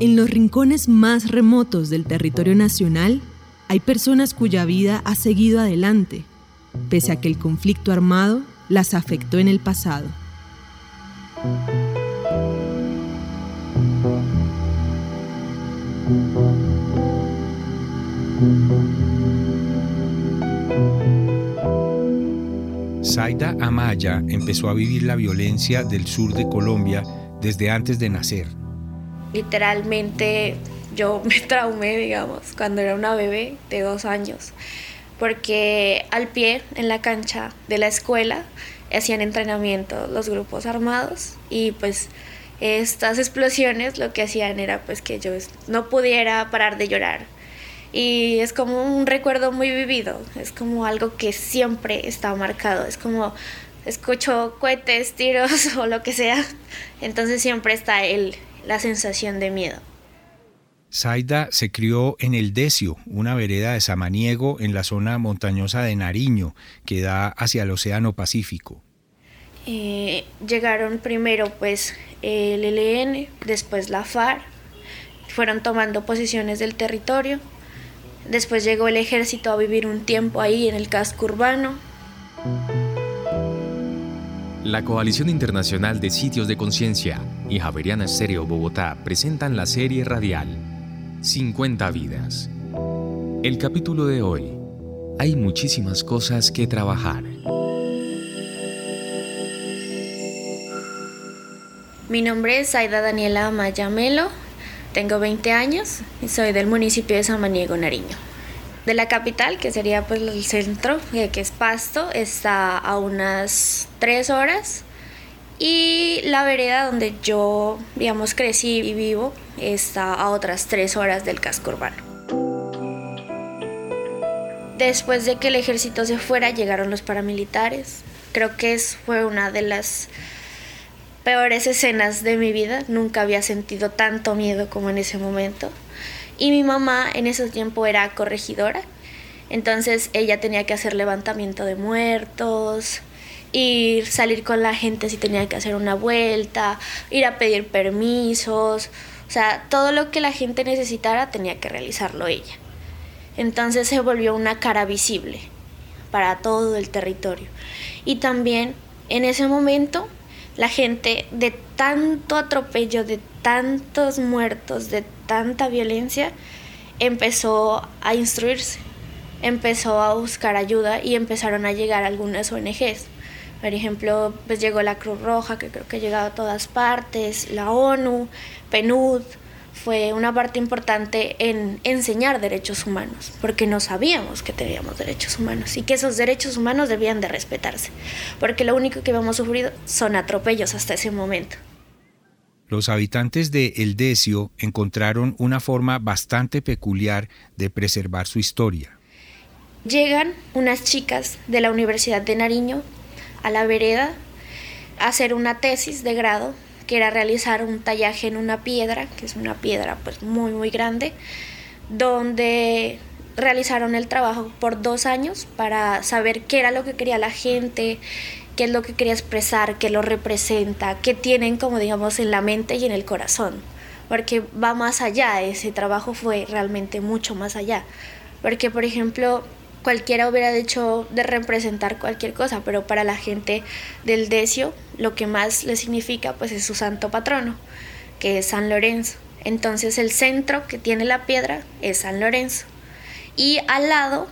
En los rincones más remotos del territorio nacional hay personas cuya vida ha seguido adelante, pese a que el conflicto armado las afectó en el pasado. Zaida Amaya empezó a vivir la violencia del sur de Colombia desde antes de nacer literalmente yo me traumé, digamos, cuando era una bebé de dos años, porque al pie, en la cancha de la escuela, hacían entrenamiento los grupos armados y pues estas explosiones lo que hacían era pues que yo no pudiera parar de llorar. Y es como un recuerdo muy vivido, es como algo que siempre está marcado, es como escucho cohetes, tiros o lo que sea, entonces siempre está el, la sensación de miedo. Zaida se crió en El Decio, una vereda de Samaniego en la zona montañosa de Nariño, que da hacia el Océano Pacífico. Eh, llegaron primero pues el ELN, después la FARC, fueron tomando posiciones del territorio, después llegó el ejército a vivir un tiempo ahí en el casco urbano. La Coalición Internacional de Sitios de Conciencia y Javeriana Estéreo Bogotá presentan la serie radial 50 vidas. El capítulo de hoy. Hay muchísimas cosas que trabajar. Mi nombre es Aida Daniela Mayamelo, tengo 20 años y soy del municipio de Samaniego, Nariño de la capital, que sería pues el centro, eh, que es Pasto, está a unas tres horas. Y la vereda donde yo, digamos, crecí y vivo está a otras tres horas del casco urbano. Después de que el ejército se fuera, llegaron los paramilitares. Creo que fue una de las peores escenas de mi vida. Nunca había sentido tanto miedo como en ese momento. Y mi mamá en ese tiempo era corregidora, entonces ella tenía que hacer levantamiento de muertos, ir, salir con la gente si tenía que hacer una vuelta, ir a pedir permisos, o sea, todo lo que la gente necesitara tenía que realizarlo ella. Entonces se volvió una cara visible para todo el territorio. Y también en ese momento la gente de tanto atropello, de tantos muertos, de tanta violencia, empezó a instruirse, empezó a buscar ayuda y empezaron a llegar algunas ONGs. Por ejemplo, pues llegó la Cruz Roja, que creo que ha llegado a todas partes, la ONU, PNUD, fue una parte importante en enseñar derechos humanos, porque no sabíamos que teníamos derechos humanos y que esos derechos humanos debían de respetarse, porque lo único que habíamos sufrido son atropellos hasta ese momento. Los habitantes de El Decio encontraron una forma bastante peculiar de preservar su historia. Llegan unas chicas de la Universidad de Nariño a la vereda a hacer una tesis de grado que era realizar un tallaje en una piedra, que es una piedra pues muy muy grande, donde realizaron el trabajo por dos años para saber qué era lo que quería la gente, qué es lo que quería expresar, qué lo representa, qué tienen como digamos en la mente y en el corazón, porque va más allá, ese trabajo fue realmente mucho más allá, porque por ejemplo cualquiera hubiera hecho de representar cualquier cosa, pero para la gente del Decio lo que más le significa pues es su santo patrono, que es San Lorenzo. Entonces el centro que tiene la piedra es San Lorenzo. Y al lado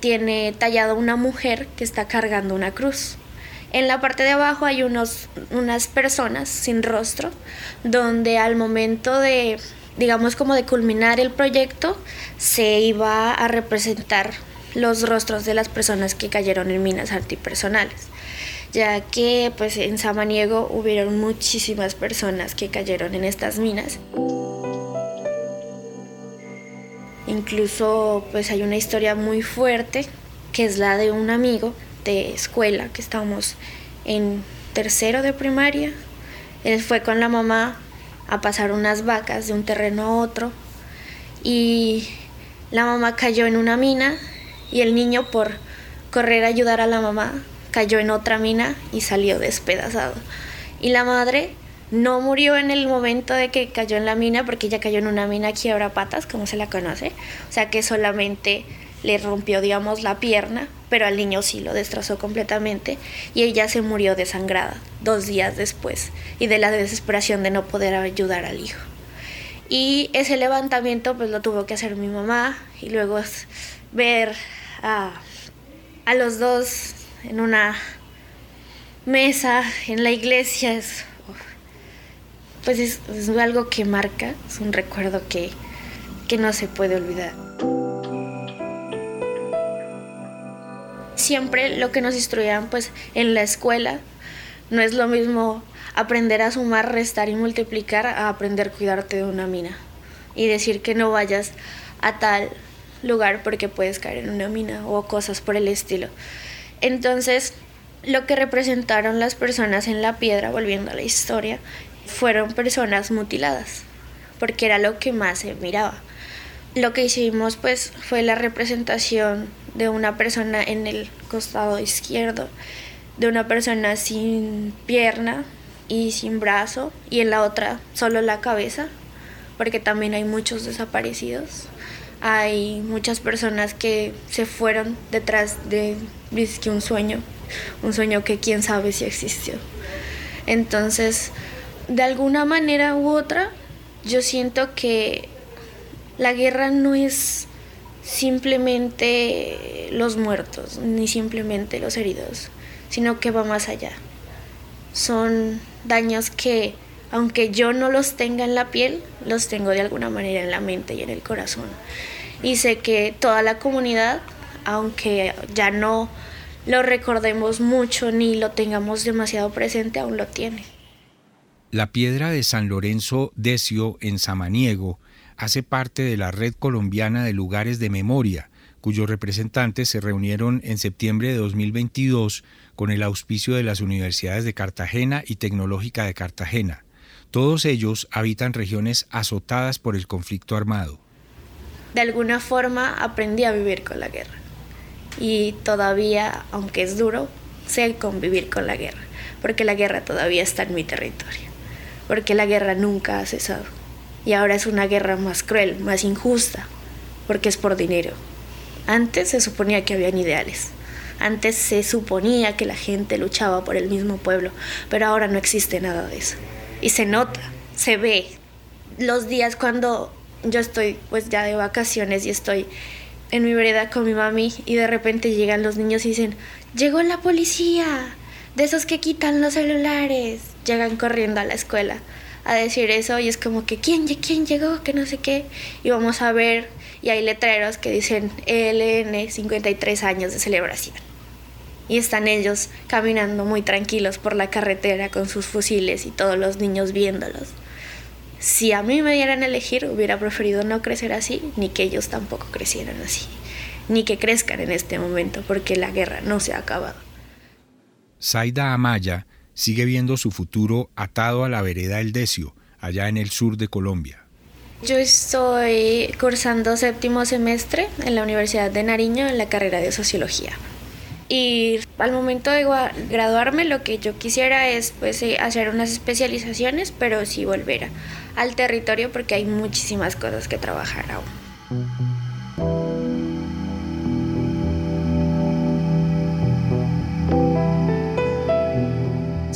tiene tallado una mujer que está cargando una cruz. En la parte de abajo hay unos, unas personas sin rostro, donde al momento de, digamos como de culminar el proyecto, se iba a representar los rostros de las personas que cayeron en minas antipersonales, ya que pues en Samaniego hubieron muchísimas personas que cayeron en estas minas. Incluso pues hay una historia muy fuerte que es la de un amigo de escuela que estábamos en tercero de primaria. Él fue con la mamá a pasar unas vacas de un terreno a otro y la mamá cayó en una mina y el niño por correr a ayudar a la mamá cayó en otra mina y salió despedazado. Y la madre no murió en el momento de que cayó en la mina, porque ella cayó en una mina quiebra patas, como se la conoce. O sea que solamente le rompió, digamos, la pierna, pero al niño sí lo destrozó completamente y ella se murió desangrada dos días después y de la desesperación de no poder ayudar al hijo. Y ese levantamiento pues lo tuvo que hacer mi mamá y luego ver a, a los dos en una mesa en la iglesia es, pues es, algo que marca, es un recuerdo que, que no se puede olvidar. Siempre lo que nos instruían pues en la escuela no es lo mismo aprender a sumar, restar y multiplicar a aprender a cuidarte de una mina y decir que no vayas a tal lugar porque puedes caer en una mina o cosas por el estilo. Entonces, lo que representaron las personas en la piedra, volviendo a la historia, fueron personas mutiladas, porque era lo que más se miraba. Lo que hicimos pues fue la representación de una persona en el costado izquierdo, de una persona sin pierna y sin brazo, y en la otra solo la cabeza, porque también hay muchos desaparecidos. Hay muchas personas que se fueron detrás de un sueño un sueño que quién sabe si existió. Entonces, de alguna manera u otra, yo siento que la guerra no es simplemente los muertos, ni simplemente los heridos, sino que va más allá. Son daños que, aunque yo no los tenga en la piel, los tengo de alguna manera en la mente y en el corazón. Y sé que toda la comunidad, aunque ya no lo recordemos mucho ni lo tengamos demasiado presente, aún lo tiene. La piedra de San Lorenzo Decio en Samaniego hace parte de la red colombiana de lugares de memoria, cuyos representantes se reunieron en septiembre de 2022 con el auspicio de las universidades de Cartagena y Tecnológica de Cartagena. Todos ellos habitan regiones azotadas por el conflicto armado. De alguna forma aprendí a vivir con la guerra y todavía, aunque es duro, sé convivir con la guerra, porque la guerra todavía está en mi territorio, porque la guerra nunca ha cesado y ahora es una guerra más cruel, más injusta, porque es por dinero. Antes se suponía que habían ideales, antes se suponía que la gente luchaba por el mismo pueblo, pero ahora no existe nada de eso. Y se nota, se ve. Los días cuando yo estoy pues ya de vacaciones y estoy en mi vereda con mi mami y de repente llegan los niños y dicen, llegó la policía, de esos que quitan los celulares. Llegan corriendo a la escuela a decir eso y es como que, ¿quién, quién llegó? Que no sé qué. Y vamos a ver y hay letreros que dicen ELN 53 años de celebración. Y están ellos caminando muy tranquilos por la carretera con sus fusiles y todos los niños viéndolos. Si a mí me dieran a elegir, hubiera preferido no crecer así, ni que ellos tampoco crecieran así, ni que crezcan en este momento, porque la guerra no se ha acabado. Zaida Amaya sigue viendo su futuro atado a la vereda El Decio, allá en el sur de Colombia. Yo estoy cursando séptimo semestre en la Universidad de Nariño en la carrera de Sociología. Y al momento de graduarme lo que yo quisiera es pues eh, hacer unas especializaciones, pero sí volver al territorio porque hay muchísimas cosas que trabajar aún.